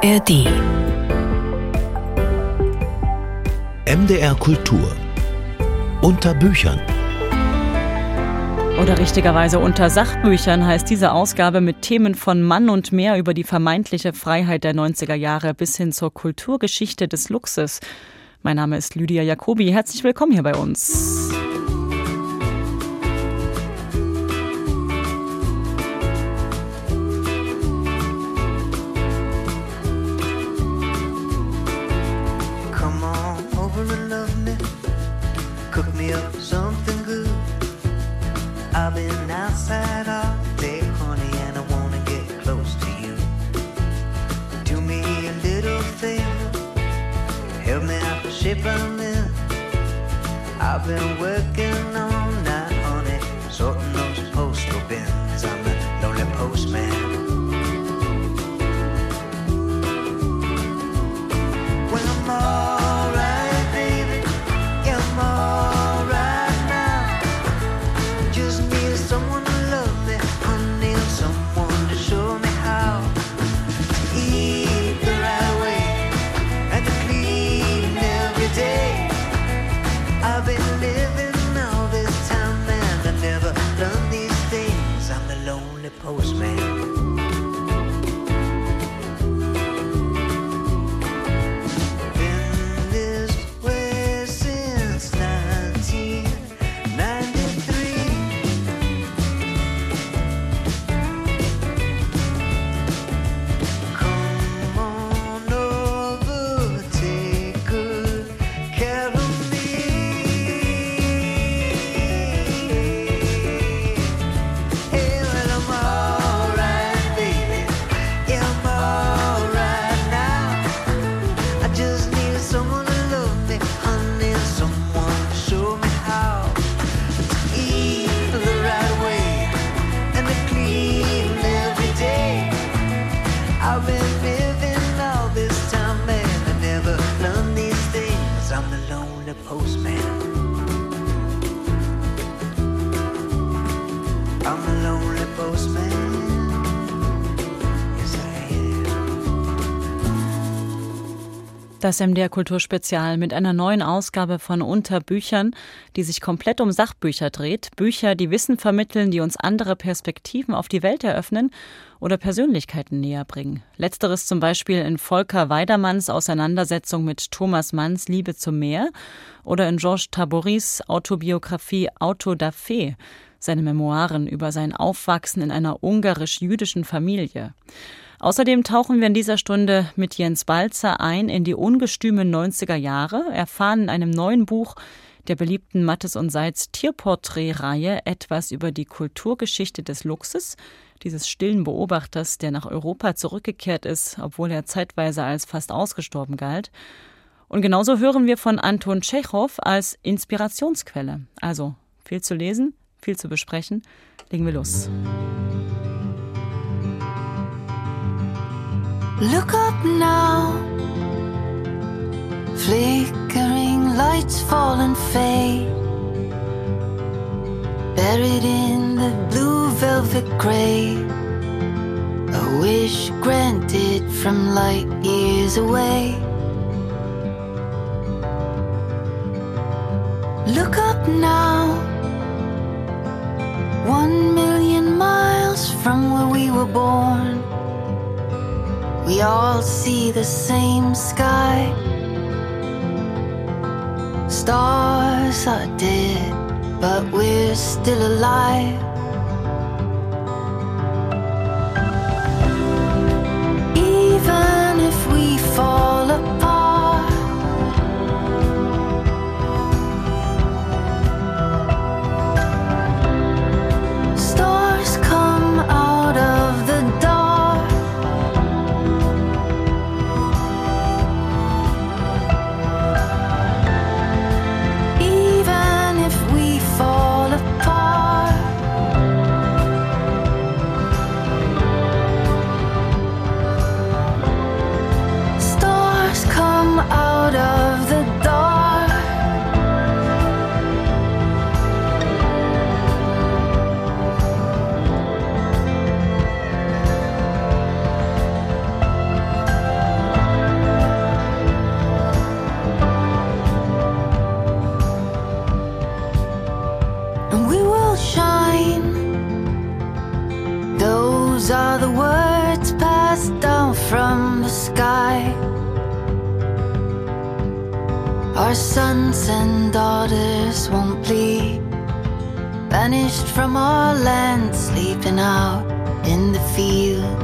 ARD MDR Kultur unter Büchern oder richtigerweise unter Sachbüchern heißt diese Ausgabe mit Themen von Mann und mehr über die vermeintliche Freiheit der 90er Jahre bis hin zur Kulturgeschichte des Luxus. Mein Name ist Lydia Jacobi. Herzlich willkommen hier bei uns. Das MDR Kulturspezial mit einer neuen Ausgabe von Unterbüchern, die sich komplett um Sachbücher dreht. Bücher, die Wissen vermitteln, die uns andere Perspektiven auf die Welt eröffnen oder Persönlichkeiten näher bringen. Letzteres zum Beispiel in Volker Weidermanns Auseinandersetzung mit Thomas Manns Liebe zum Meer oder in Georges Taboris Autobiografie Auto da Fe, seine Memoiren über sein Aufwachsen in einer ungarisch-jüdischen Familie. Außerdem tauchen wir in dieser Stunde mit Jens Balzer ein in die ungestümen 90er Jahre, erfahren in einem neuen Buch der beliebten Mattes und Seitz Tierporträtreihe etwas über die Kulturgeschichte des Luchses, dieses stillen Beobachters, der nach Europa zurückgekehrt ist, obwohl er zeitweise als fast ausgestorben galt. Und genauso hören wir von Anton Tschechow als Inspirationsquelle. Also viel zu lesen, viel zu besprechen. Legen wir los. Look up now. Flickering lights fall and fade. Buried in the blue velvet grave. A wish granted from light years away. Look up now. One million miles from where we were born we all see the same sky. Stars are dead, but we're still alive. Banished from our land, sleeping out in the field.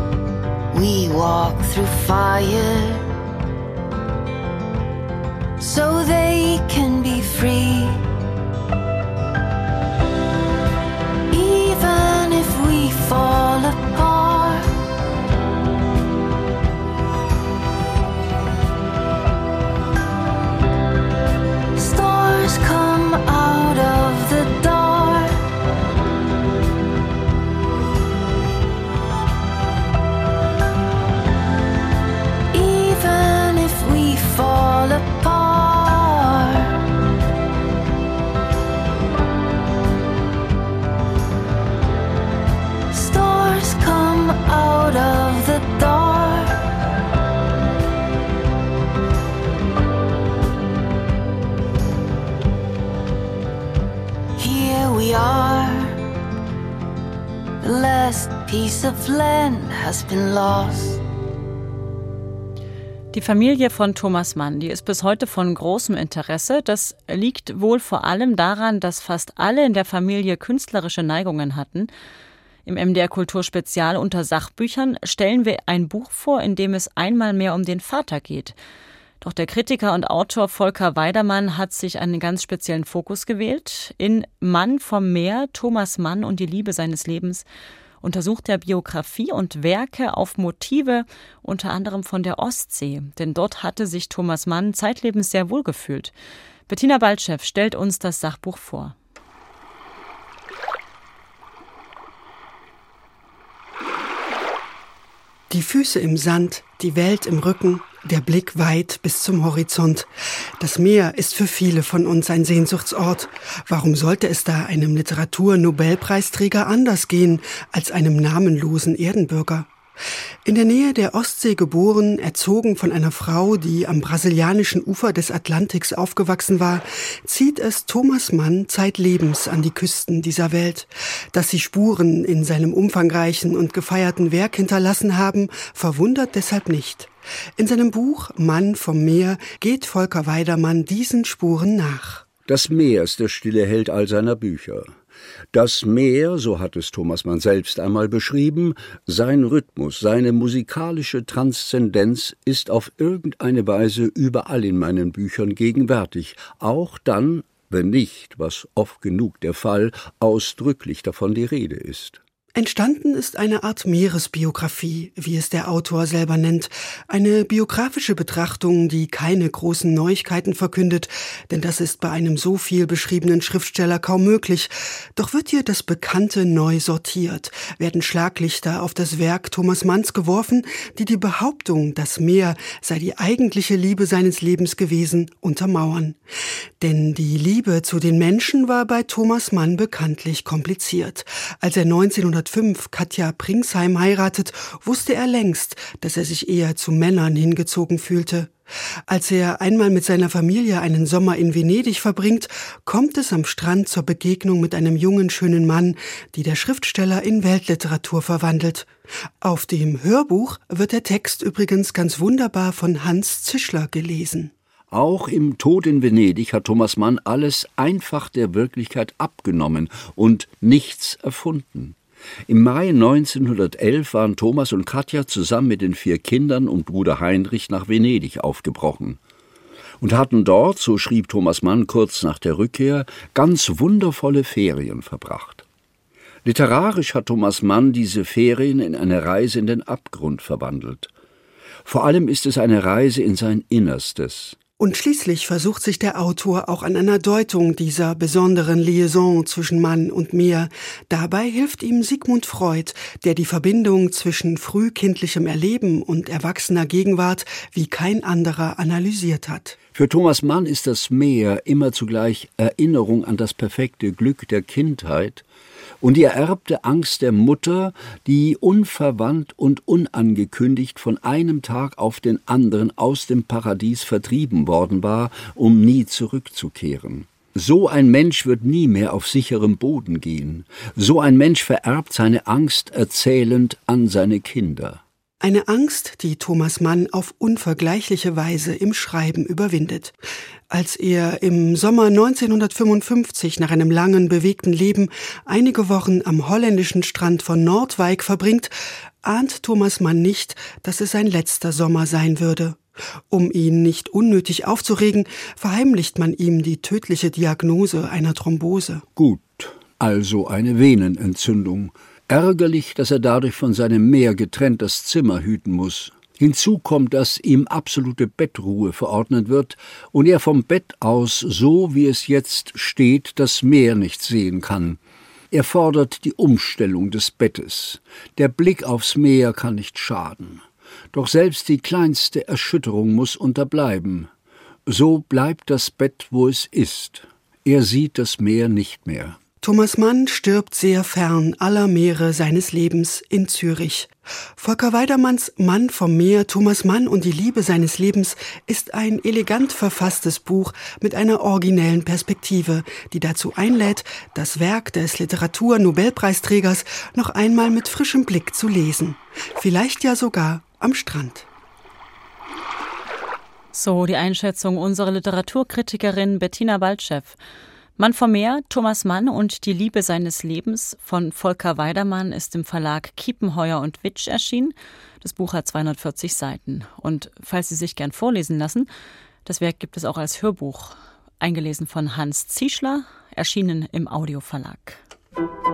We walk through fire so they piece of land has been lost. Die Familie von Thomas Mann, die ist bis heute von großem Interesse. Das liegt wohl vor allem daran, dass fast alle in der Familie künstlerische Neigungen hatten. Im MDR Kulturspezial unter Sachbüchern stellen wir ein Buch vor, in dem es einmal mehr um den Vater geht. Doch der Kritiker und Autor Volker Weidermann hat sich einen ganz speziellen Fokus gewählt. In Mann vom Meer, Thomas Mann und die Liebe seines Lebens untersucht er Biografie und Werke auf Motive, unter anderem von der Ostsee. Denn dort hatte sich Thomas Mann zeitlebens sehr wohl gefühlt. Bettina Baltschew stellt uns das Sachbuch vor. Die Füße im Sand, die Welt im Rücken, der Blick weit bis zum Horizont. Das Meer ist für viele von uns ein Sehnsuchtsort. Warum sollte es da einem Literaturnobelpreisträger anders gehen als einem namenlosen Erdenbürger? In der Nähe der Ostsee geboren, erzogen von einer Frau, die am brasilianischen Ufer des Atlantiks aufgewachsen war, zieht es Thomas Mann zeitlebens an die Küsten dieser Welt. Dass sie Spuren in seinem umfangreichen und gefeierten Werk hinterlassen haben, verwundert deshalb nicht. In seinem Buch Mann vom Meer geht Volker Weidermann diesen Spuren nach. Das Meer ist der stille Held all seiner Bücher. Das Meer, so hat es Thomas Mann selbst einmal beschrieben, sein Rhythmus, seine musikalische Transzendenz ist auf irgendeine Weise überall in meinen Büchern gegenwärtig, auch dann, wenn nicht, was oft genug der Fall, ausdrücklich davon die Rede ist. Entstanden ist eine Art Meeresbiografie, wie es der Autor selber nennt, eine biografische Betrachtung, die keine großen Neuigkeiten verkündet, denn das ist bei einem so viel beschriebenen Schriftsteller kaum möglich. Doch wird hier das Bekannte neu sortiert, werden Schlaglichter auf das Werk Thomas Manns geworfen, die die Behauptung, das Meer sei die eigentliche Liebe seines Lebens gewesen, untermauern. Denn die Liebe zu den Menschen war bei Thomas Mann bekanntlich kompliziert. Als er 1900 1905 Katja Pringsheim heiratet, wusste er längst, dass er sich eher zu Männern hingezogen fühlte. Als er einmal mit seiner Familie einen Sommer in Venedig verbringt, kommt es am Strand zur Begegnung mit einem jungen, schönen Mann, die der Schriftsteller in Weltliteratur verwandelt. Auf dem Hörbuch wird der Text übrigens ganz wunderbar von Hans Zischler gelesen. Auch im Tod in Venedig hat Thomas Mann alles einfach der Wirklichkeit abgenommen und nichts erfunden. Im Mai 1911 waren Thomas und Katja zusammen mit den vier Kindern und Bruder Heinrich nach Venedig aufgebrochen und hatten dort, so schrieb Thomas Mann kurz nach der Rückkehr, ganz wundervolle Ferien verbracht. Literarisch hat Thomas Mann diese Ferien in eine Reise in den Abgrund verwandelt. Vor allem ist es eine Reise in sein Innerstes. Und schließlich versucht sich der Autor auch an einer Deutung dieser besonderen Liaison zwischen Mann und Meer. Dabei hilft ihm Sigmund Freud, der die Verbindung zwischen frühkindlichem Erleben und erwachsener Gegenwart wie kein anderer analysiert hat. Für Thomas Mann ist das Meer immer zugleich Erinnerung an das perfekte Glück der Kindheit und die ererbte Angst der Mutter, die unverwandt und unangekündigt von einem Tag auf den anderen aus dem Paradies vertrieben worden war, um nie zurückzukehren. So ein Mensch wird nie mehr auf sicherem Boden gehen. So ein Mensch vererbt seine Angst erzählend an seine Kinder. Eine Angst, die Thomas Mann auf unvergleichliche Weise im Schreiben überwindet. Als er im Sommer 1955 nach einem langen, bewegten Leben einige Wochen am holländischen Strand von Nordwijk verbringt, ahnt Thomas Mann nicht, dass es sein letzter Sommer sein würde. Um ihn nicht unnötig aufzuregen, verheimlicht man ihm die tödliche Diagnose einer Thrombose. Gut, also eine Venenentzündung. Ärgerlich, dass er dadurch von seinem Meer getrennt das Zimmer hüten muss. Hinzu kommt, dass ihm absolute Bettruhe verordnet wird und er vom Bett aus, so wie es jetzt steht, das Meer nicht sehen kann. Er fordert die Umstellung des Bettes. Der Blick aufs Meer kann nicht schaden. Doch selbst die kleinste Erschütterung muss unterbleiben. So bleibt das Bett, wo es ist. Er sieht das Meer nicht mehr. Thomas Mann stirbt sehr fern aller Meere seines Lebens in Zürich. Volker Weidermanns Mann vom Meer, Thomas Mann und die Liebe seines Lebens ist ein elegant verfasstes Buch mit einer originellen Perspektive, die dazu einlädt, das Werk des Literatur-Nobelpreisträgers noch einmal mit frischem Blick zu lesen. Vielleicht ja sogar am Strand. So die Einschätzung unserer Literaturkritikerin Bettina Waldschew. Mann vom Meer, Thomas Mann und die Liebe seines Lebens von Volker Weidermann ist im Verlag Kiepenheuer und Witsch erschienen. Das Buch hat 240 Seiten. Und falls Sie sich gern vorlesen lassen, das Werk gibt es auch als Hörbuch, eingelesen von Hans Zieschler, erschienen im Audioverlag. Musik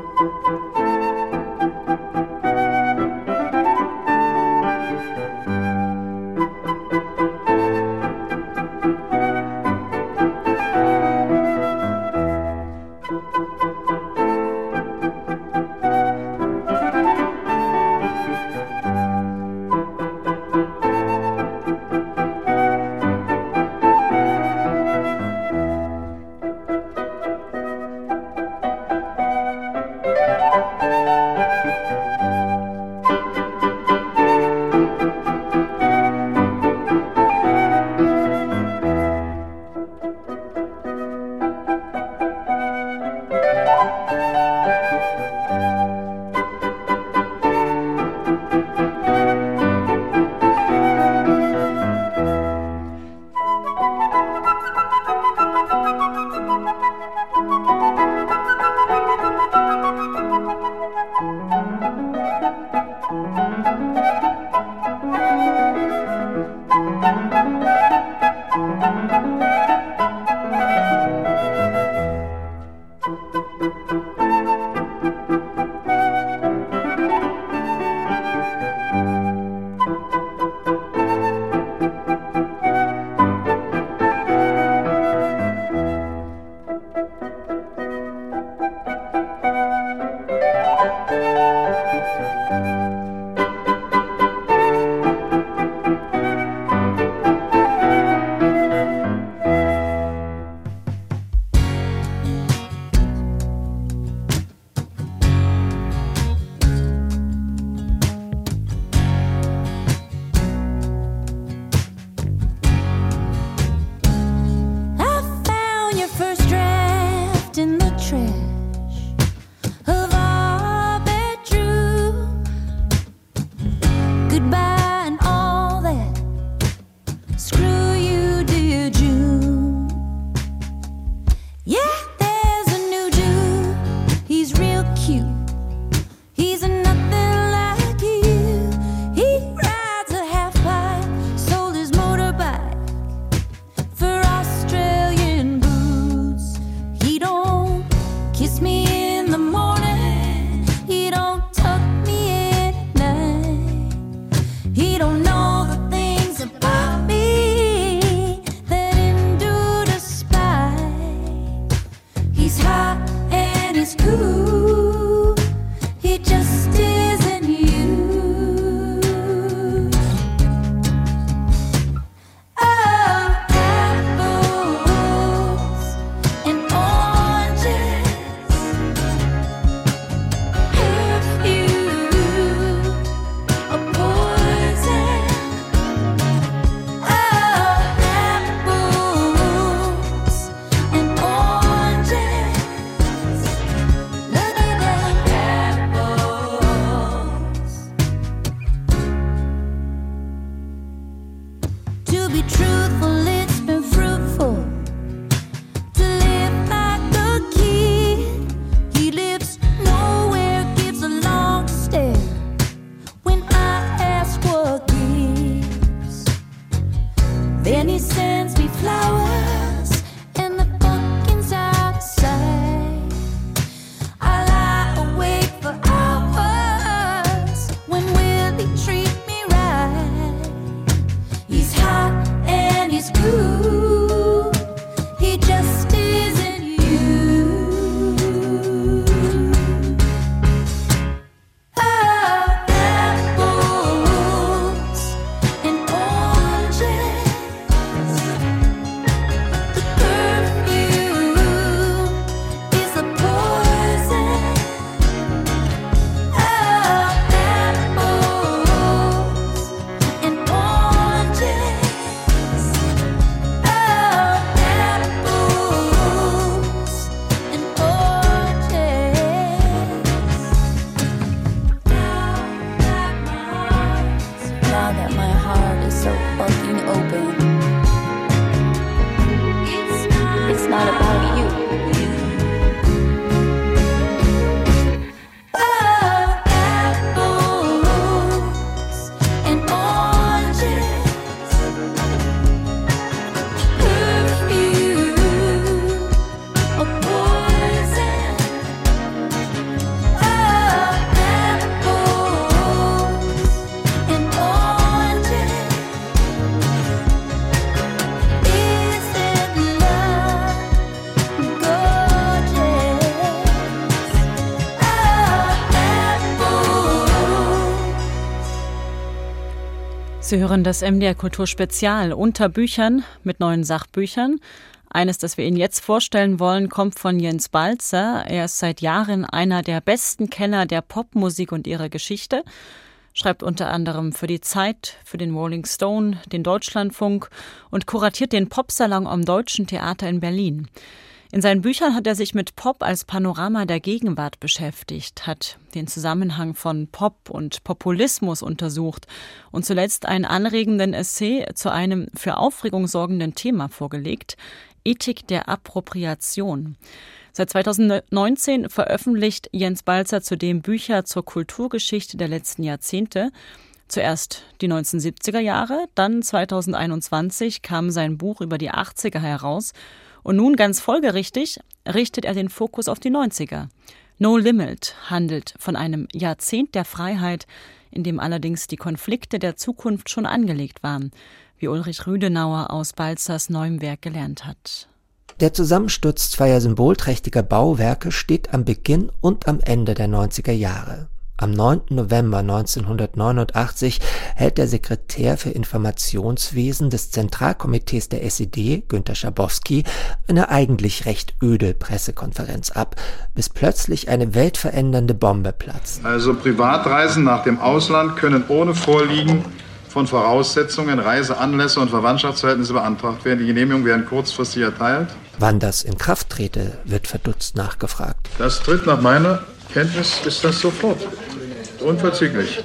hören das MDR Kulturspezial unter Büchern mit neuen Sachbüchern. Eines, das wir Ihnen jetzt vorstellen wollen, kommt von Jens Balzer. Er ist seit Jahren einer der besten Kenner der Popmusik und ihrer Geschichte. Schreibt unter anderem für die Zeit, für den Rolling Stone, den Deutschlandfunk und kuratiert den Popsalon am Deutschen Theater in Berlin. In seinen Büchern hat er sich mit Pop als Panorama der Gegenwart beschäftigt, hat den Zusammenhang von Pop und Populismus untersucht und zuletzt einen anregenden Essay zu einem für Aufregung sorgenden Thema vorgelegt, Ethik der Appropriation. Seit 2019 veröffentlicht Jens Balzer zudem Bücher zur Kulturgeschichte der letzten Jahrzehnte. Zuerst die 1970er Jahre, dann 2021 kam sein Buch über die 80er heraus und nun ganz folgerichtig richtet er den Fokus auf die 90er. No Limit handelt von einem Jahrzehnt der Freiheit, in dem allerdings die Konflikte der Zukunft schon angelegt waren, wie Ulrich Rüdenauer aus Balzers neuem Werk gelernt hat. Der Zusammensturz zweier symbolträchtiger Bauwerke steht am Beginn und am Ende der 90er Jahre. Am 9. November 1989 hält der Sekretär für Informationswesen des Zentralkomitees der SED, Günter Schabowski, eine eigentlich recht öde Pressekonferenz ab, bis plötzlich eine weltverändernde Bombe platzt. Also Privatreisen nach dem Ausland können ohne Vorliegen von Voraussetzungen, Reiseanlässe und Verwandtschaftsverhältnisse beantragt werden. Die Genehmigungen werden kurzfristig erteilt. Wann das in Kraft trete, wird verdutzt nachgefragt. Das tritt nach meiner Kenntnis ist das sofort. Unverzüglich.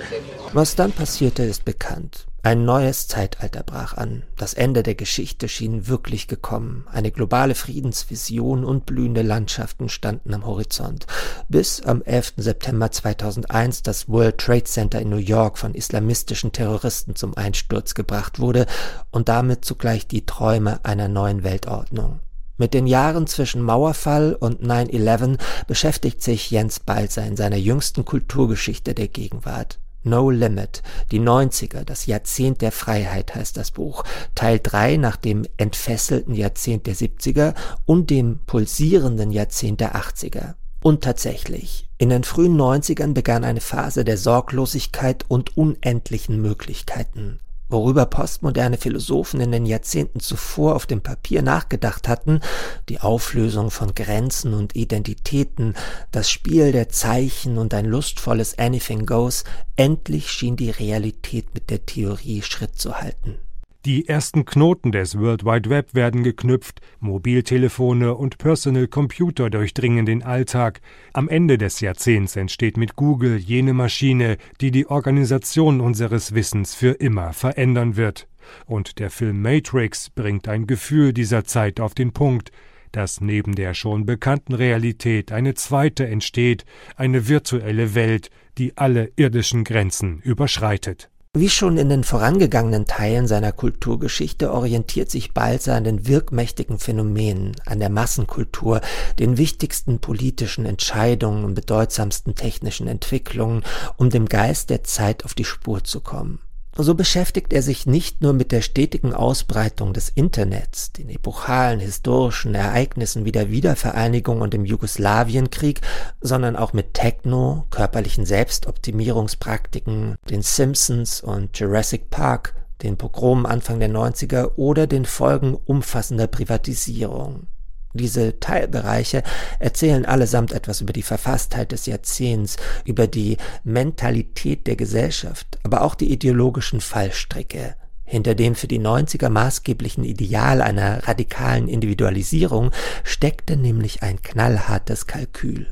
Was dann passierte, ist bekannt. Ein neues Zeitalter brach an. Das Ende der Geschichte schien wirklich gekommen. Eine globale Friedensvision und blühende Landschaften standen am Horizont. Bis am 11. September 2001 das World Trade Center in New York von islamistischen Terroristen zum Einsturz gebracht wurde und damit zugleich die Träume einer neuen Weltordnung. Mit den Jahren zwischen Mauerfall und 9-11 beschäftigt sich Jens Balzer in seiner jüngsten Kulturgeschichte der Gegenwart. No Limit, die 90er, das Jahrzehnt der Freiheit heißt das Buch, Teil 3 nach dem entfesselten Jahrzehnt der 70er und dem pulsierenden Jahrzehnt der 80er. Und tatsächlich, in den frühen 90ern begann eine Phase der Sorglosigkeit und unendlichen Möglichkeiten. Worüber postmoderne Philosophen in den Jahrzehnten zuvor auf dem Papier nachgedacht hatten, die Auflösung von Grenzen und Identitäten, das Spiel der Zeichen und ein lustvolles Anything Goes, endlich schien die Realität mit der Theorie Schritt zu halten. Die ersten Knoten des World Wide Web werden geknüpft, Mobiltelefone und Personal Computer durchdringen den Alltag. Am Ende des Jahrzehnts entsteht mit Google jene Maschine, die die Organisation unseres Wissens für immer verändern wird. Und der Film Matrix bringt ein Gefühl dieser Zeit auf den Punkt, dass neben der schon bekannten Realität eine zweite entsteht, eine virtuelle Welt, die alle irdischen Grenzen überschreitet. Wie schon in den vorangegangenen Teilen seiner Kulturgeschichte orientiert sich Balzer an den wirkmächtigen Phänomenen, an der Massenkultur, den wichtigsten politischen Entscheidungen und bedeutsamsten technischen Entwicklungen, um dem Geist der Zeit auf die Spur zu kommen. So beschäftigt er sich nicht nur mit der stetigen Ausbreitung des Internets, den epochalen historischen Ereignissen wie der Wiedervereinigung und dem Jugoslawienkrieg, sondern auch mit Techno, körperlichen Selbstoptimierungspraktiken, den Simpsons und Jurassic Park, den Pogromen Anfang der 90er oder den Folgen umfassender Privatisierung. Diese Teilbereiche erzählen allesamt etwas über die Verfasstheit des Jahrzehnts, über die Mentalität der Gesellschaft, aber auch die ideologischen Fallstricke. Hinter dem für die 90er maßgeblichen Ideal einer radikalen Individualisierung steckte nämlich ein knallhartes Kalkül.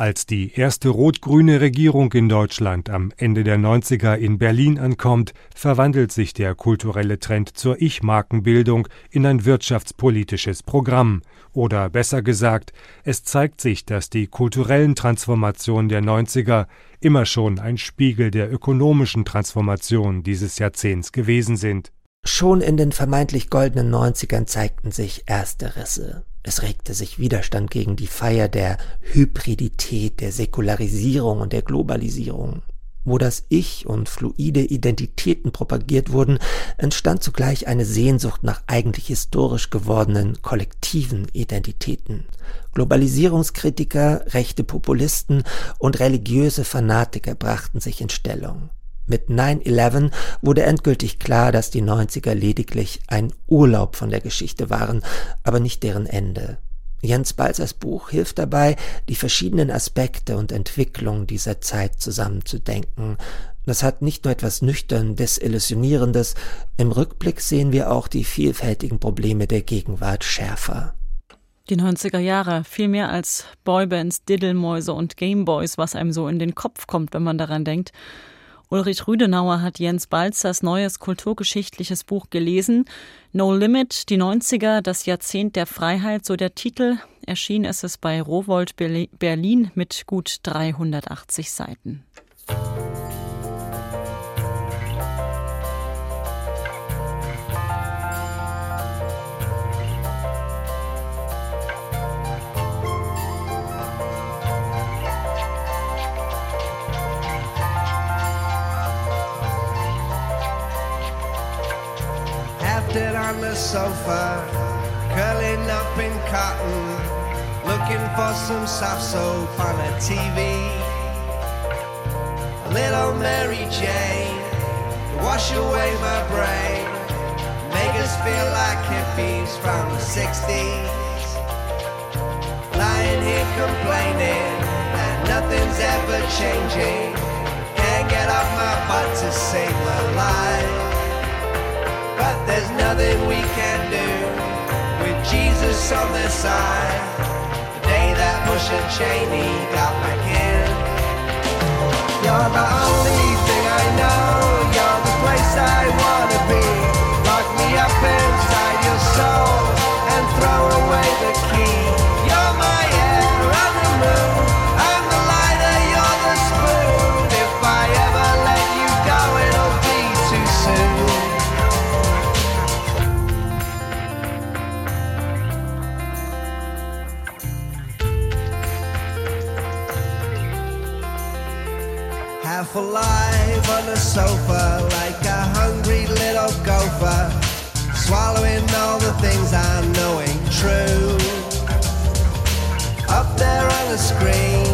Als die erste rot-grüne Regierung in Deutschland am Ende der 90er in Berlin ankommt, verwandelt sich der kulturelle Trend zur Ich-Markenbildung in ein wirtschaftspolitisches Programm. Oder besser gesagt, es zeigt sich, dass die kulturellen Transformationen der 90er immer schon ein Spiegel der ökonomischen Transformation dieses Jahrzehnts gewesen sind. Schon in den vermeintlich goldenen 90ern zeigten sich erste Risse. Es regte sich Widerstand gegen die Feier der Hybridität, der Säkularisierung und der Globalisierung. Wo das Ich und fluide Identitäten propagiert wurden, entstand zugleich eine Sehnsucht nach eigentlich historisch gewordenen kollektiven Identitäten. Globalisierungskritiker, rechte Populisten und religiöse Fanatiker brachten sich in Stellung. Mit 9-11 wurde endgültig klar, dass die 90er lediglich ein Urlaub von der Geschichte waren, aber nicht deren Ende. Jens Balzers Buch hilft dabei, die verschiedenen Aspekte und Entwicklungen dieser Zeit zusammenzudenken. Das hat nicht nur etwas nüchtern Desillusionierendes, im Rückblick sehen wir auch die vielfältigen Probleme der Gegenwart schärfer. Die 90er Jahre, viel mehr als Boybands, Diddlemäuse und Gameboys, was einem so in den Kopf kommt, wenn man daran denkt. Ulrich Rüdenauer hat Jens Balzers neues kulturgeschichtliches Buch gelesen. No Limit, die 90er, das Jahrzehnt der Freiheit, so der Titel. Erschien ist es bei Rowold Berlin mit gut 380 Seiten. Sofa, curling up in cotton, looking for some soft soap on a TV. A little Mary Jane, to wash away my brain, make us feel like hippies from the 60s. Lying here complaining that nothing's ever changing. Can't get off my butt to save my life. There's nothing we can do with Jesus on their side. The day that Bush and Cheney got back in. You're the only thing I know. You're the place I wanna be. Lock me up inside your soul and throw away the half alive on the sofa like a hungry little gopher, swallowing all the things I know ain't true. Up there on the screen,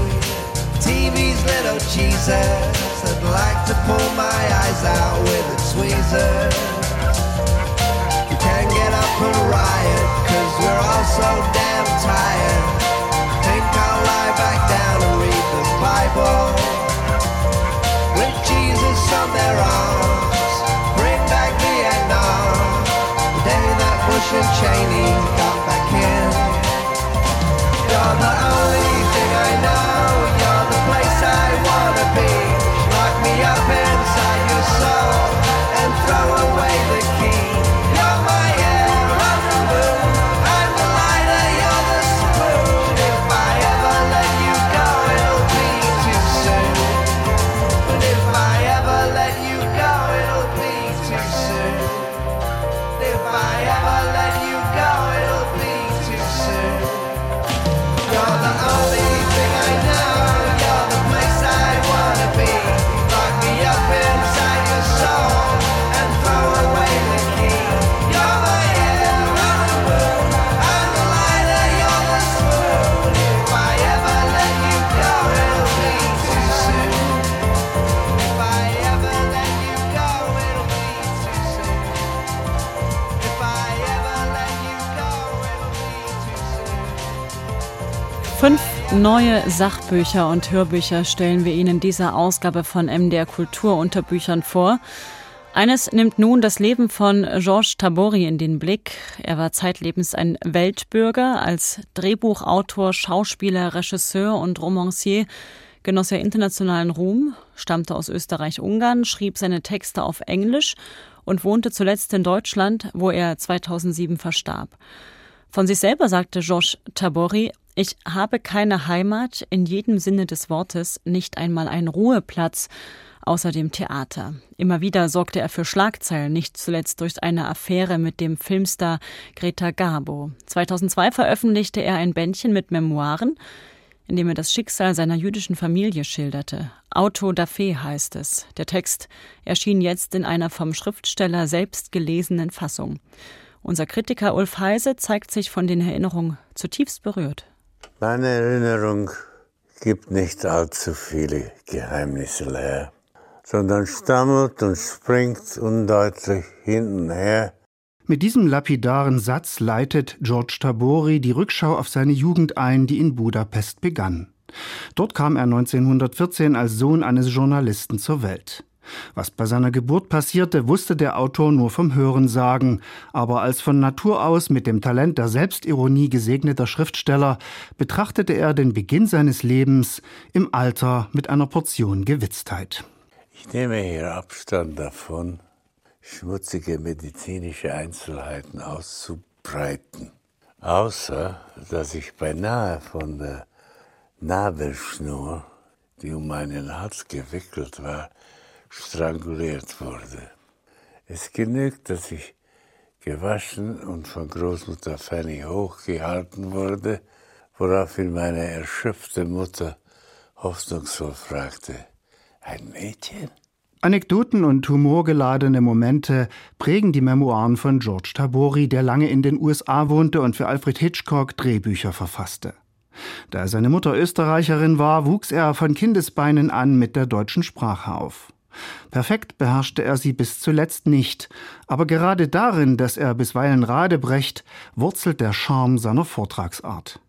TV's little Jesus that like to pull my eyes out with a tweezer. You can't get up and riot, cause we're all so damn tired. Think I'll lie back down and read the Bible on their arms. Bring back Vietnam, the day that Bush and Cheney got back in. Neue Sachbücher und Hörbücher stellen wir Ihnen in dieser Ausgabe von MDR Kultur unter Büchern vor. Eines nimmt nun das Leben von Georges Tabori in den Blick. Er war zeitlebens ein Weltbürger. Als Drehbuchautor, Schauspieler, Regisseur und Romancier genoss er internationalen Ruhm, stammte aus Österreich-Ungarn, schrieb seine Texte auf Englisch und wohnte zuletzt in Deutschland, wo er 2007 verstarb. Von sich selber sagte Georges Tabori, ich habe keine Heimat in jedem Sinne des Wortes, nicht einmal einen Ruheplatz, außer dem Theater. Immer wieder sorgte er für Schlagzeilen, nicht zuletzt durch eine Affäre mit dem Filmstar Greta Garbo. 2002 veröffentlichte er ein Bändchen mit Memoiren, in dem er das Schicksal seiner jüdischen Familie schilderte. Auto da Fe heißt es. Der Text erschien jetzt in einer vom Schriftsteller selbst gelesenen Fassung. Unser Kritiker Ulf Heise zeigt sich von den Erinnerungen zutiefst berührt. Meine Erinnerung gibt nicht allzu viele Geheimnisse leer sondern stammelt und springt undeutlich hinten her. Mit diesem lapidaren Satz leitet George Tabori die Rückschau auf seine Jugend ein, die in Budapest begann. Dort kam er 1914 als Sohn eines Journalisten zur Welt. Was bei seiner Geburt passierte, wusste der Autor nur vom Hörensagen, aber als von Natur aus mit dem Talent der Selbstironie gesegneter Schriftsteller betrachtete er den Beginn seines Lebens im Alter mit einer Portion Gewitztheit. Ich nehme hier Abstand davon, schmutzige medizinische Einzelheiten auszubreiten, außer dass ich beinahe von der Nabelschnur, die um meinen Hals gewickelt war, stranguliert wurde. Es genügt, dass ich gewaschen und von Großmutter Fanny hochgehalten wurde, woraufhin meine erschöpfte Mutter hoffnungsvoll fragte, ein Mädchen? Anekdoten und humorgeladene Momente prägen die Memoiren von George Tabori, der lange in den USA wohnte und für Alfred Hitchcock Drehbücher verfasste. Da seine Mutter Österreicherin war, wuchs er von Kindesbeinen an mit der deutschen Sprache auf. Perfekt beherrschte er sie bis zuletzt nicht, aber gerade darin, dass er bisweilen Rade brecht, wurzelt der Charme seiner Vortragsart.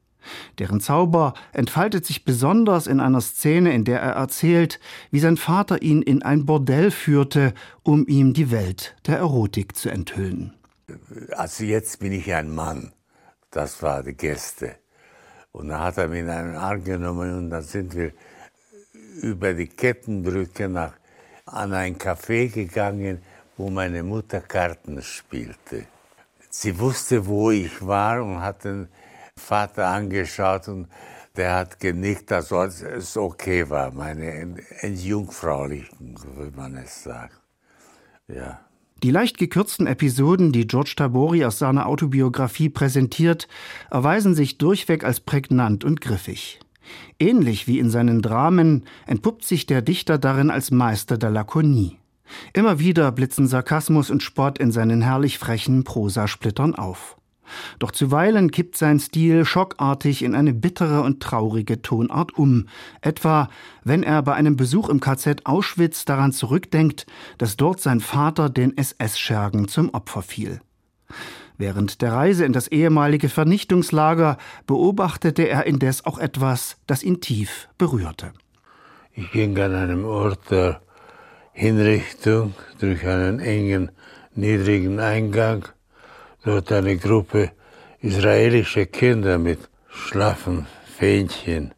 Deren Zauber entfaltet sich besonders in einer Szene, in der er erzählt, wie sein Vater ihn in ein Bordell führte, um ihm die Welt der Erotik zu enthüllen. Also jetzt bin ich ein Mann. Das war die Gäste. Und dann hat er mich in einen Arm genommen und dann sind wir über die Kettenbrücke nach, an ein Café gegangen, wo meine Mutter Karten spielte. Sie wusste, wo ich war und hat dann Vater angeschaut und der hat genickt, dass es okay war, meine Entjungfraulichen, wie man es sagt. Ja. Die leicht gekürzten Episoden, die George Tabori aus seiner Autobiografie präsentiert, erweisen sich durchweg als prägnant und griffig. Ähnlich wie in seinen Dramen entpuppt sich der Dichter darin als Meister der Lakonie. Immer wieder blitzen Sarkasmus und Spott in seinen herrlich frechen Prosasplittern auf. Doch zuweilen kippt sein Stil schockartig in eine bittere und traurige Tonart um, etwa wenn er bei einem Besuch im KZ Auschwitz daran zurückdenkt, dass dort sein Vater den SS-Schergen zum Opfer fiel. Während der Reise in das ehemalige Vernichtungslager beobachtete er indes auch etwas, das ihn tief berührte. Ich ging an einem Ort der Hinrichtung durch einen engen, niedrigen Eingang dort eine Gruppe israelischer Kinder mit schlaffen Fähnchen.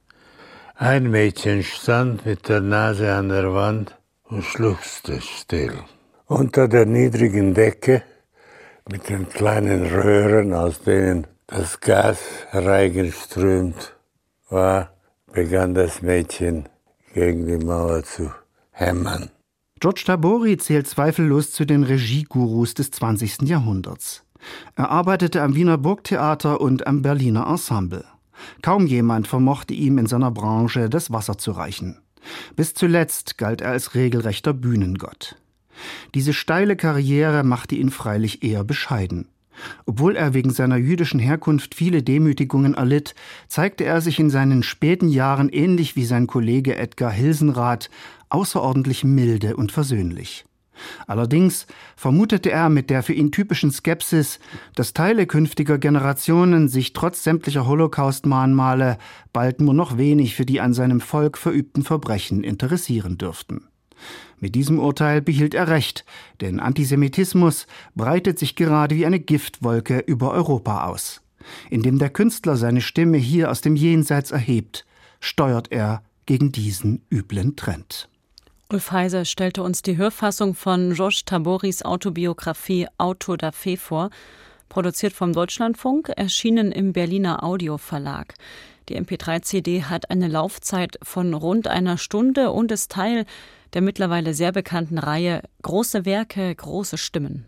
Ein Mädchen stand mit der Nase an der Wand und schluchzte still. Unter der niedrigen Decke mit den kleinen Röhren, aus denen das Gas hereingeströmt war, begann das Mädchen gegen die Mauer zu hämmern. George Tabori zählt zweifellos zu den Regiegurus des 20. Jahrhunderts. Er arbeitete am Wiener Burgtheater und am Berliner Ensemble. Kaum jemand vermochte ihm in seiner Branche das Wasser zu reichen. Bis zuletzt galt er als regelrechter Bühnengott. Diese steile Karriere machte ihn freilich eher bescheiden. Obwohl er wegen seiner jüdischen Herkunft viele Demütigungen erlitt, zeigte er sich in seinen späten Jahren ähnlich wie sein Kollege Edgar Hilsenrath außerordentlich milde und versöhnlich. Allerdings vermutete er mit der für ihn typischen Skepsis, dass Teile künftiger Generationen sich trotz sämtlicher Holocaust-Mahnmale bald nur noch wenig für die an seinem Volk verübten Verbrechen interessieren dürften. Mit diesem Urteil behielt er recht, denn Antisemitismus breitet sich gerade wie eine Giftwolke über Europa aus. Indem der Künstler seine Stimme hier aus dem Jenseits erhebt, steuert er gegen diesen üblen Trend. Ulf Heiser stellte uns die Hörfassung von Josh Taboris Autobiografie Auto da Fe vor, produziert vom Deutschlandfunk, erschienen im Berliner Audioverlag. Die MP3-CD hat eine Laufzeit von rund einer Stunde und ist Teil der mittlerweile sehr bekannten Reihe Große Werke, große Stimmen.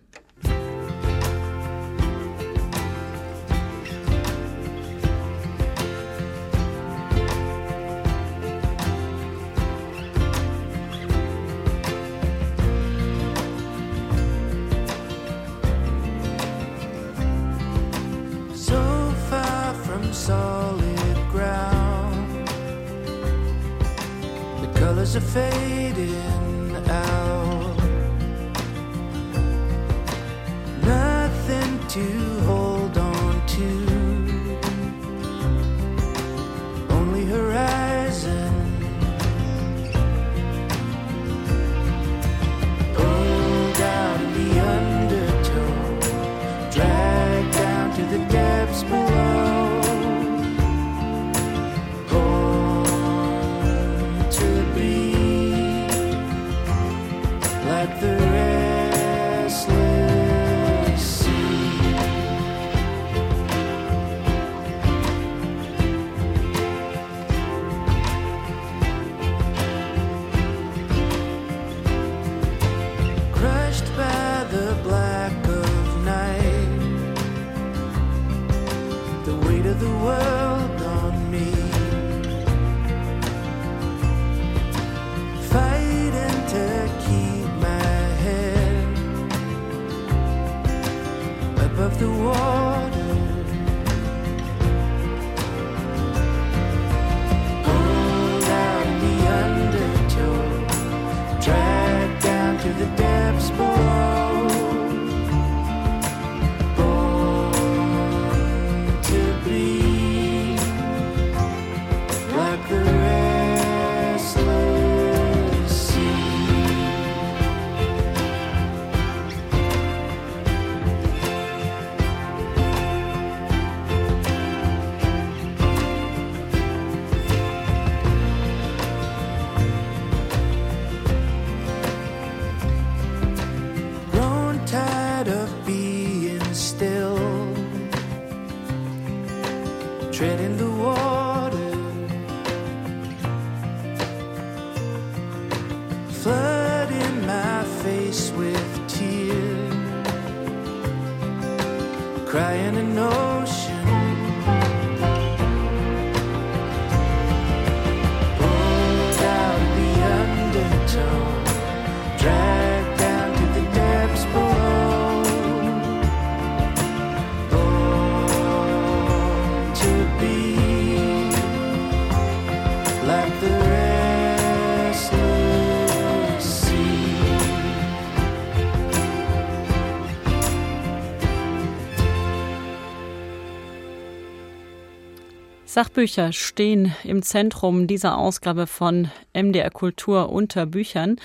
Sachbücher stehen im Zentrum dieser Ausgabe von MDR Kultur unter Büchern.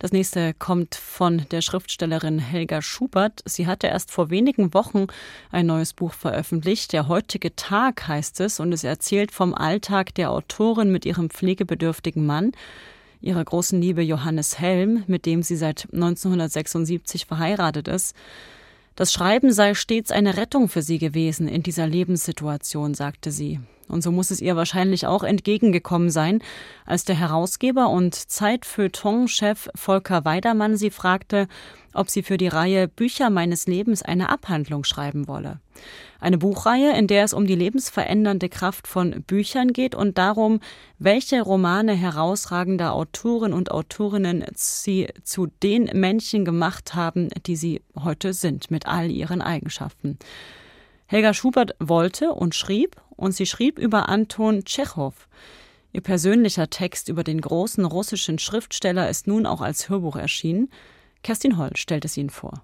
Das nächste kommt von der Schriftstellerin Helga Schubert. Sie hatte erst vor wenigen Wochen ein neues Buch veröffentlicht. Der heutige Tag heißt es und es erzählt vom Alltag der Autorin mit ihrem pflegebedürftigen Mann, ihrer großen Liebe Johannes Helm, mit dem sie seit 1976 verheiratet ist. Das Schreiben sei stets eine Rettung für sie gewesen in dieser Lebenssituation, sagte sie. Und so muss es ihr wahrscheinlich auch entgegengekommen sein, als der Herausgeber und Zeitfeuilleton-Chef Volker Weidermann sie fragte, ob sie für die Reihe Bücher meines Lebens eine Abhandlung schreiben wolle. Eine Buchreihe, in der es um die lebensverändernde Kraft von Büchern geht und darum, welche Romane herausragender Autoren und Autorinnen sie zu den Männchen gemacht haben, die sie heute sind, mit all ihren Eigenschaften. Helga Schubert wollte und schrieb, und sie schrieb über Anton Tschechow. Ihr persönlicher Text über den großen russischen Schriftsteller ist nun auch als Hörbuch erschienen. Kerstin Holl stellt es Ihnen vor.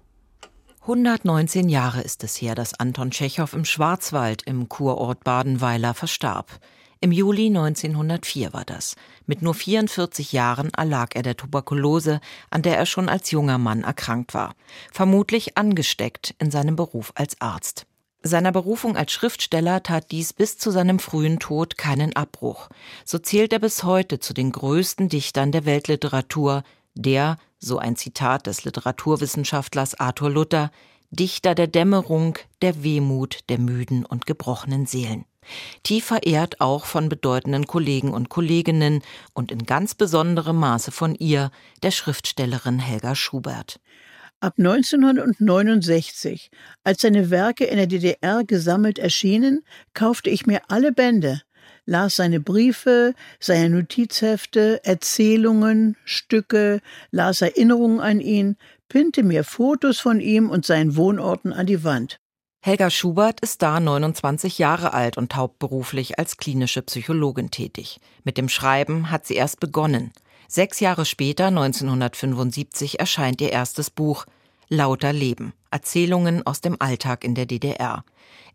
119 Jahre ist es her, dass Anton Tschechow im Schwarzwald im Kurort Badenweiler verstarb. Im Juli 1904 war das. Mit nur 44 Jahren erlag er der Tuberkulose, an der er schon als junger Mann erkrankt war. Vermutlich angesteckt in seinem Beruf als Arzt. Seiner Berufung als Schriftsteller tat dies bis zu seinem frühen Tod keinen Abbruch. So zählt er bis heute zu den größten Dichtern der Weltliteratur, der, so ein Zitat des Literaturwissenschaftlers Arthur Luther, Dichter der Dämmerung, der Wehmut der müden und gebrochenen Seelen. Tief verehrt auch von bedeutenden Kollegen und Kolleginnen und in ganz besonderem Maße von ihr, der Schriftstellerin Helga Schubert. Ab 1969, als seine Werke in der DDR gesammelt erschienen, kaufte ich mir alle Bände, las seine Briefe, seine Notizhefte, Erzählungen, Stücke, las Erinnerungen an ihn, pinte mir Fotos von ihm und seinen Wohnorten an die Wand. Helga Schubert ist da 29 Jahre alt und hauptberuflich als klinische Psychologin tätig. Mit dem Schreiben hat sie erst begonnen. Sechs Jahre später, 1975, erscheint ihr erstes Buch Lauter Leben. Erzählungen aus dem Alltag in der DDR.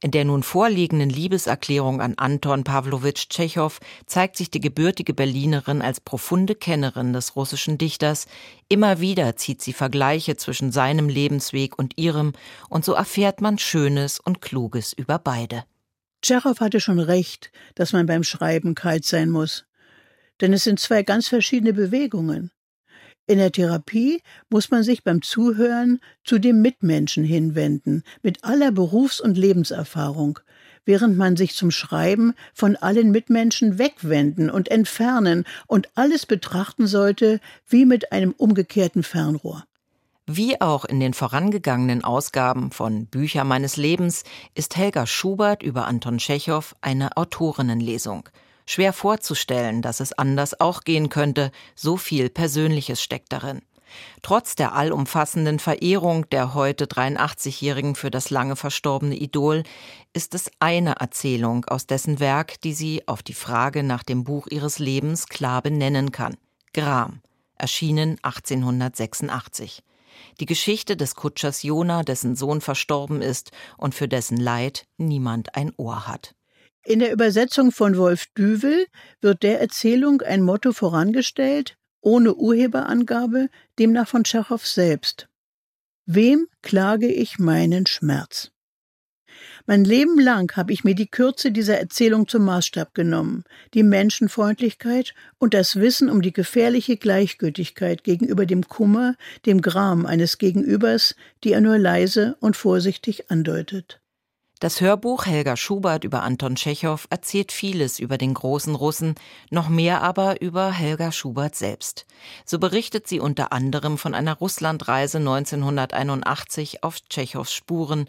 In der nun vorliegenden Liebeserklärung an Anton Pawlowitsch Tschechow zeigt sich die gebürtige Berlinerin als profunde Kennerin des russischen Dichters. Immer wieder zieht sie Vergleiche zwischen seinem Lebensweg und ihrem, und so erfährt man Schönes und Kluges über beide. Tschechow hatte schon recht, dass man beim Schreiben kalt sein muss. Denn es sind zwei ganz verschiedene Bewegungen. In der Therapie muss man sich beim Zuhören zu dem Mitmenschen hinwenden, mit aller Berufs- und Lebenserfahrung, während man sich zum Schreiben von allen Mitmenschen wegwenden und entfernen und alles betrachten sollte wie mit einem umgekehrten Fernrohr. Wie auch in den vorangegangenen Ausgaben von Bücher meines Lebens ist Helga Schubert über Anton Tschechow eine Autorinnenlesung – Schwer vorzustellen, dass es anders auch gehen könnte, so viel Persönliches steckt darin. Trotz der allumfassenden Verehrung der heute 83-Jährigen für das lange verstorbene Idol ist es eine Erzählung aus dessen Werk, die sie auf die Frage nach dem Buch ihres Lebens klar benennen kann. Gram, erschienen 1886. Die Geschichte des Kutschers Jona, dessen Sohn verstorben ist und für dessen Leid niemand ein Ohr hat. In der Übersetzung von Wolf Düvel wird der Erzählung ein Motto vorangestellt, ohne Urheberangabe, demnach von Tschechow selbst. Wem klage ich meinen Schmerz? Mein Leben lang habe ich mir die Kürze dieser Erzählung zum Maßstab genommen, die Menschenfreundlichkeit und das Wissen um die gefährliche Gleichgültigkeit gegenüber dem Kummer, dem Gram eines Gegenübers, die er nur leise und vorsichtig andeutet. Das Hörbuch Helga Schubert über Anton Tschechow erzählt vieles über den großen Russen, noch mehr aber über Helga Schubert selbst. So berichtet sie unter anderem von einer Russlandreise 1981 auf Tschechows Spuren,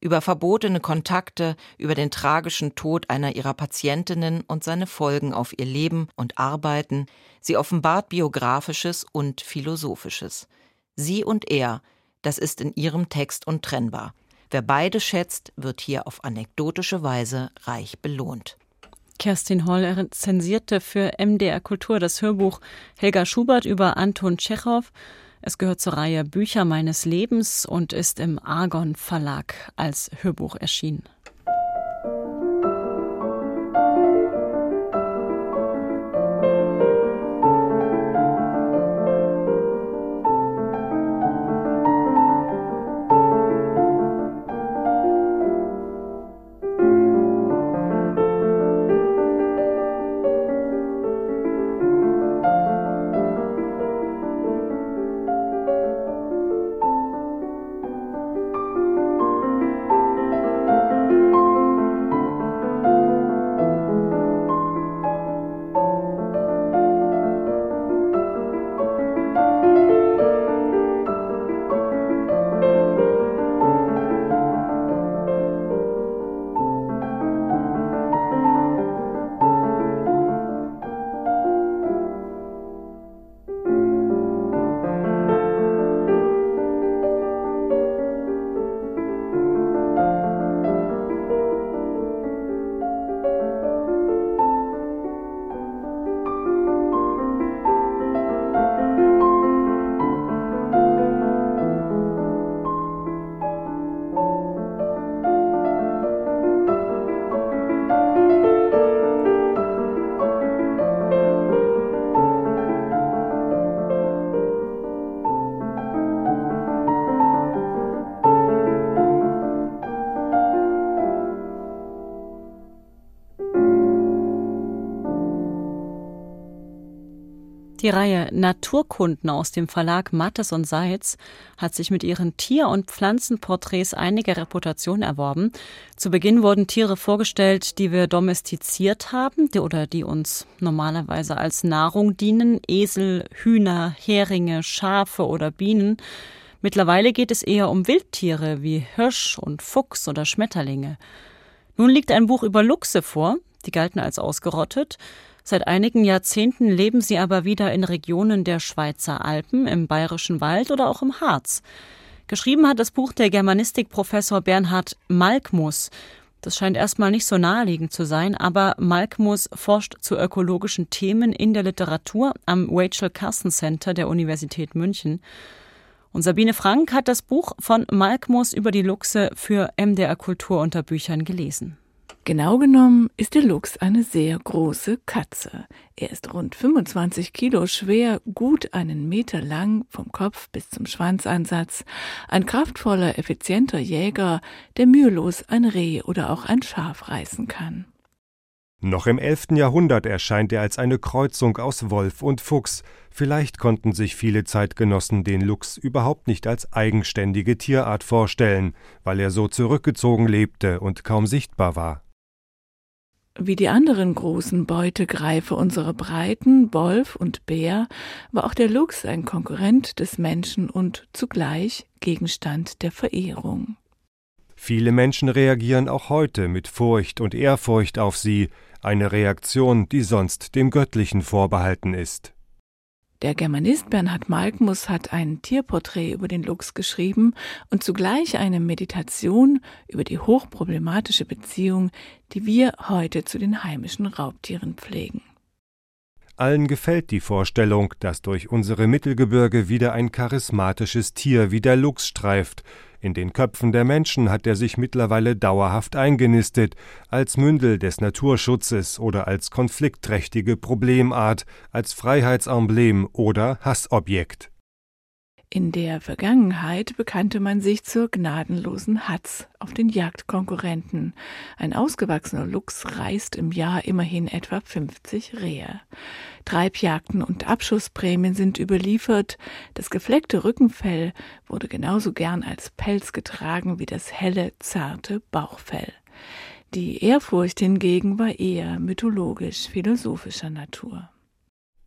über verbotene Kontakte, über den tragischen Tod einer ihrer Patientinnen und seine Folgen auf ihr Leben und Arbeiten. Sie offenbart biografisches und philosophisches. Sie und er, das ist in ihrem Text untrennbar. Wer beide schätzt, wird hier auf anekdotische Weise reich belohnt. Kerstin Holl rezensierte für MDR Kultur das Hörbuch Helga Schubert über Anton Tschechow. Es gehört zur Reihe Bücher meines Lebens und ist im Argon Verlag als Hörbuch erschienen. Die Reihe Naturkunden aus dem Verlag Mattes und Seitz hat sich mit ihren Tier- und Pflanzenporträts einige Reputation erworben. Zu Beginn wurden Tiere vorgestellt, die wir domestiziert haben die oder die uns normalerweise als Nahrung dienen. Esel, Hühner, Heringe, Schafe oder Bienen. Mittlerweile geht es eher um Wildtiere wie Hirsch und Fuchs oder Schmetterlinge. Nun liegt ein Buch über Luchse vor, die galten als ausgerottet. Seit einigen Jahrzehnten leben sie aber wieder in Regionen der Schweizer Alpen, im Bayerischen Wald oder auch im Harz. Geschrieben hat das Buch der Germanistikprofessor Bernhard Malkmus. Das scheint erstmal nicht so naheliegend zu sein, aber Malkmus forscht zu ökologischen Themen in der Literatur am Rachel Carson Center der Universität München. Und Sabine Frank hat das Buch von Malkmus über die Luchse für MDR Kultur unter Büchern gelesen. Genau genommen ist der Luchs eine sehr große Katze. Er ist rund 25 Kilo schwer, gut einen Meter lang, vom Kopf bis zum Schwanzansatz, ein kraftvoller, effizienter Jäger, der mühelos ein Reh oder auch ein Schaf reißen kann. Noch im 11. Jahrhundert erscheint er als eine Kreuzung aus Wolf und Fuchs. Vielleicht konnten sich viele Zeitgenossen den Luchs überhaupt nicht als eigenständige Tierart vorstellen, weil er so zurückgezogen lebte und kaum sichtbar war. Wie die anderen großen Beutegreife unserer Breiten, Wolf und Bär, war auch der Luchs ein Konkurrent des Menschen und zugleich Gegenstand der Verehrung. Viele Menschen reagieren auch heute mit Furcht und Ehrfurcht auf sie, eine Reaktion, die sonst dem Göttlichen vorbehalten ist. Der Germanist Bernhard Malkmus hat ein Tierporträt über den Luchs geschrieben und zugleich eine Meditation über die hochproblematische Beziehung, die wir heute zu den heimischen Raubtieren pflegen. Allen gefällt die Vorstellung, dass durch unsere Mittelgebirge wieder ein charismatisches Tier wie der Luchs streift, in den Köpfen der Menschen hat er sich mittlerweile dauerhaft eingenistet, als Mündel des Naturschutzes oder als konfliktträchtige Problemart, als Freiheitsemblem oder Hassobjekt. In der Vergangenheit bekannte man sich zur gnadenlosen Hatz auf den Jagdkonkurrenten. Ein ausgewachsener Luchs reißt im Jahr immerhin etwa 50 Rehe. Treibjagden und Abschussprämien sind überliefert. Das gefleckte Rückenfell wurde genauso gern als Pelz getragen wie das helle, zarte Bauchfell. Die Ehrfurcht hingegen war eher mythologisch-philosophischer Natur.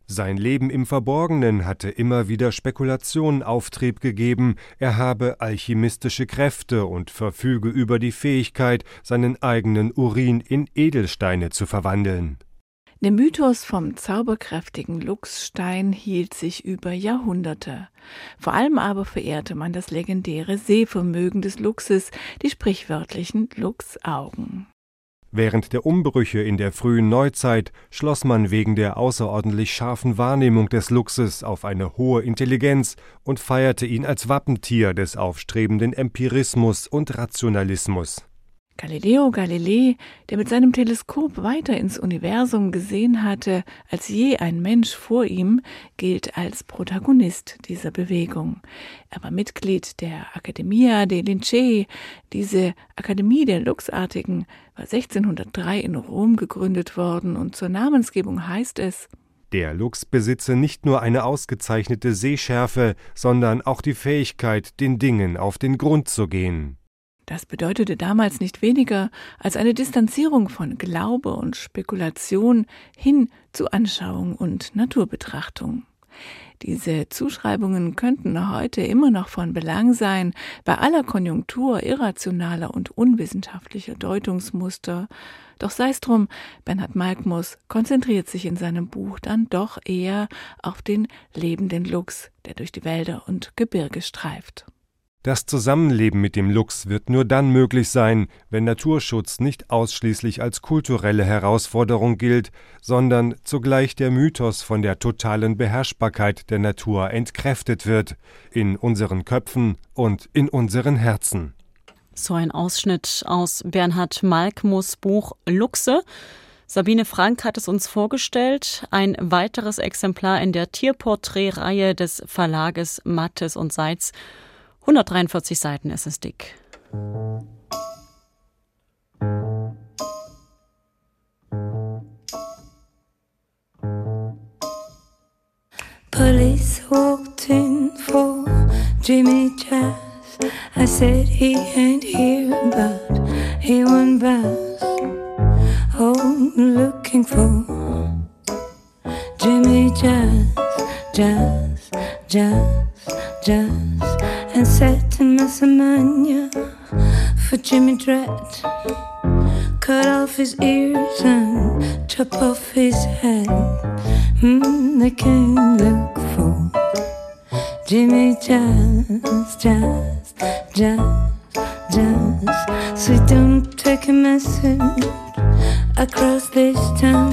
Sein Leben im Verborgenen hatte immer wieder Spekulationen Auftrieb gegeben, er habe alchemistische Kräfte und verfüge über die Fähigkeit, seinen eigenen Urin in Edelsteine zu verwandeln. Der Mythos vom zauberkräftigen Luchsstein hielt sich über Jahrhunderte. Vor allem aber verehrte man das legendäre Sehvermögen des Luchses, die sprichwörtlichen Luchsaugen. Während der Umbrüche in der frühen Neuzeit schloss man wegen der außerordentlich scharfen Wahrnehmung des Luchses auf eine hohe Intelligenz und feierte ihn als Wappentier des aufstrebenden Empirismus und Rationalismus. Galileo Galilei, der mit seinem Teleskop weiter ins Universum gesehen hatte als je ein Mensch vor ihm, gilt als Protagonist dieser Bewegung. Er war Mitglied der Accademia dei Lincei. Diese Akademie der Luchsartigen war 1603 in Rom gegründet worden und zur Namensgebung heißt es der Luchs besitze nicht nur eine ausgezeichnete Sehschärfe, sondern auch die Fähigkeit, den Dingen auf den Grund zu gehen. Das bedeutete damals nicht weniger als eine Distanzierung von Glaube und Spekulation hin zu Anschauung und Naturbetrachtung. Diese Zuschreibungen könnten heute immer noch von Belang sein, bei aller Konjunktur irrationaler und unwissenschaftlicher Deutungsmuster. Doch sei es drum, Bernhard Malkmus konzentriert sich in seinem Buch dann doch eher auf den lebenden Luchs, der durch die Wälder und Gebirge streift. Das Zusammenleben mit dem Luchs wird nur dann möglich sein, wenn Naturschutz nicht ausschließlich als kulturelle Herausforderung gilt, sondern zugleich der Mythos von der totalen Beherrschbarkeit der Natur entkräftet wird, in unseren Köpfen und in unseren Herzen. So ein Ausschnitt aus Bernhard Malkmus Buch Luchse. Sabine Frank hat es uns vorgestellt, ein weiteres Exemplar in der Tierporträtreihe des Verlages Mattes und Seitz 143 Seiten ist es dick. Police walked in for Jimmy Jazz. I said he ain't here, but he won't pass. Oh, looking for Jimmy Jazz, Jazz, Jazz, Jazz. And said to Miss Amanya for Jimmy Dread. Cut off his ears and chop off his head. Mm, they came look for Jimmy Jazz, Jazz, Jazz, Jazz. So don't take a message across this town.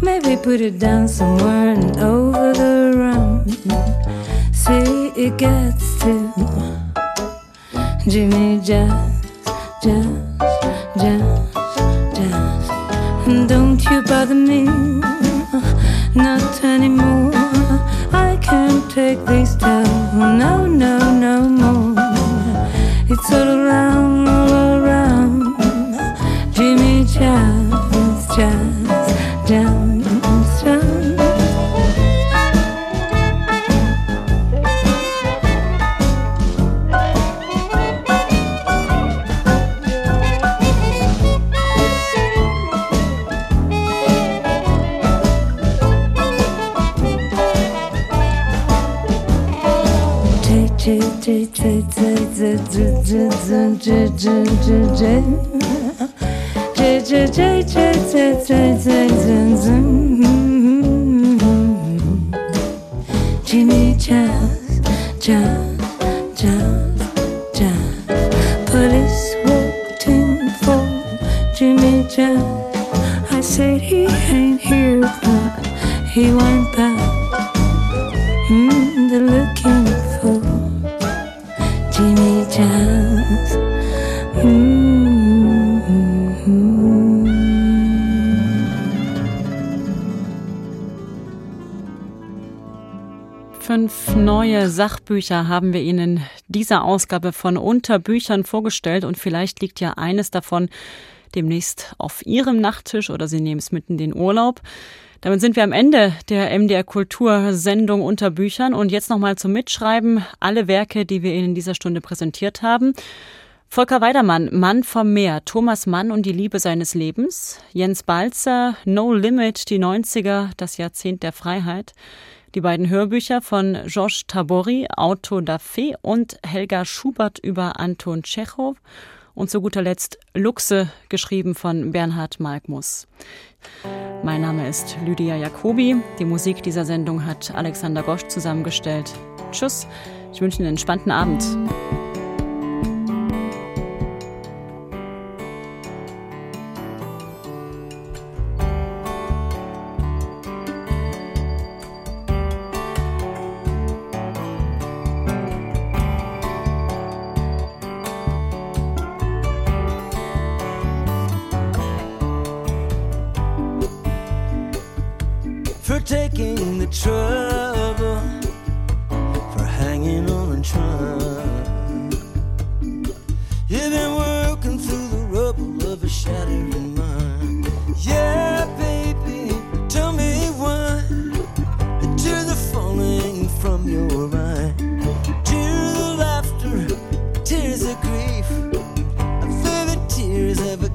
Maybe put it down somewhere and over the round. See, it gets to Jimmy Jazz, Jazz, Jazz, Jazz. And don't you bother me, not anymore. I can't take this down, no, no, no more. It's all around, all around. Jimmy Jazz, Jazz, Jimmy Fünf neue Sachbücher haben wir Ihnen in dieser Ausgabe von Unterbüchern vorgestellt. Und vielleicht liegt ja eines davon demnächst auf Ihrem Nachttisch oder Sie nehmen es mitten in den Urlaub. Damit sind wir am Ende der MDR Kultursendung unter Büchern und jetzt nochmal zum Mitschreiben. Alle Werke, die wir Ihnen in dieser Stunde präsentiert haben. Volker Weidermann, Mann vom Meer, Thomas Mann und die Liebe seines Lebens, Jens Balzer, No Limit, die 90er, das Jahrzehnt der Freiheit, die beiden Hörbücher von Georges Tabori, Auto da Fe und Helga Schubert über Anton Tschechow und zu guter Letzt Luchse, geschrieben von Bernhard Malkmus. Mein Name ist Lydia Jacobi. Die Musik dieser Sendung hat Alexander Gosch zusammengestellt. Tschüss, ich wünsche Ihnen einen entspannten Abend.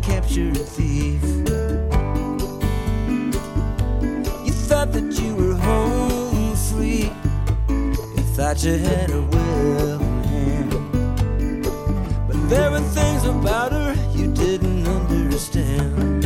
Captured thief. You thought that you were home free. You thought you had a will hand. But there were things about her you didn't understand.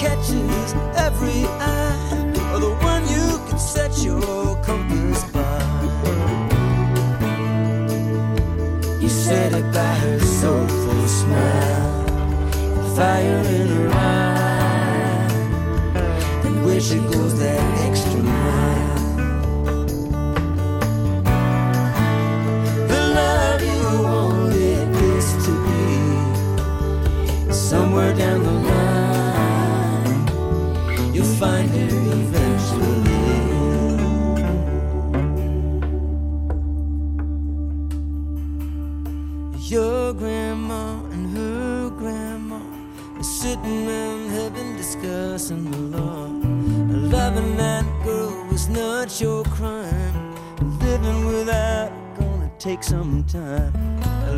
catches every eye. your crime. Living without gonna take some time.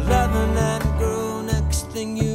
Loving that girl, next thing you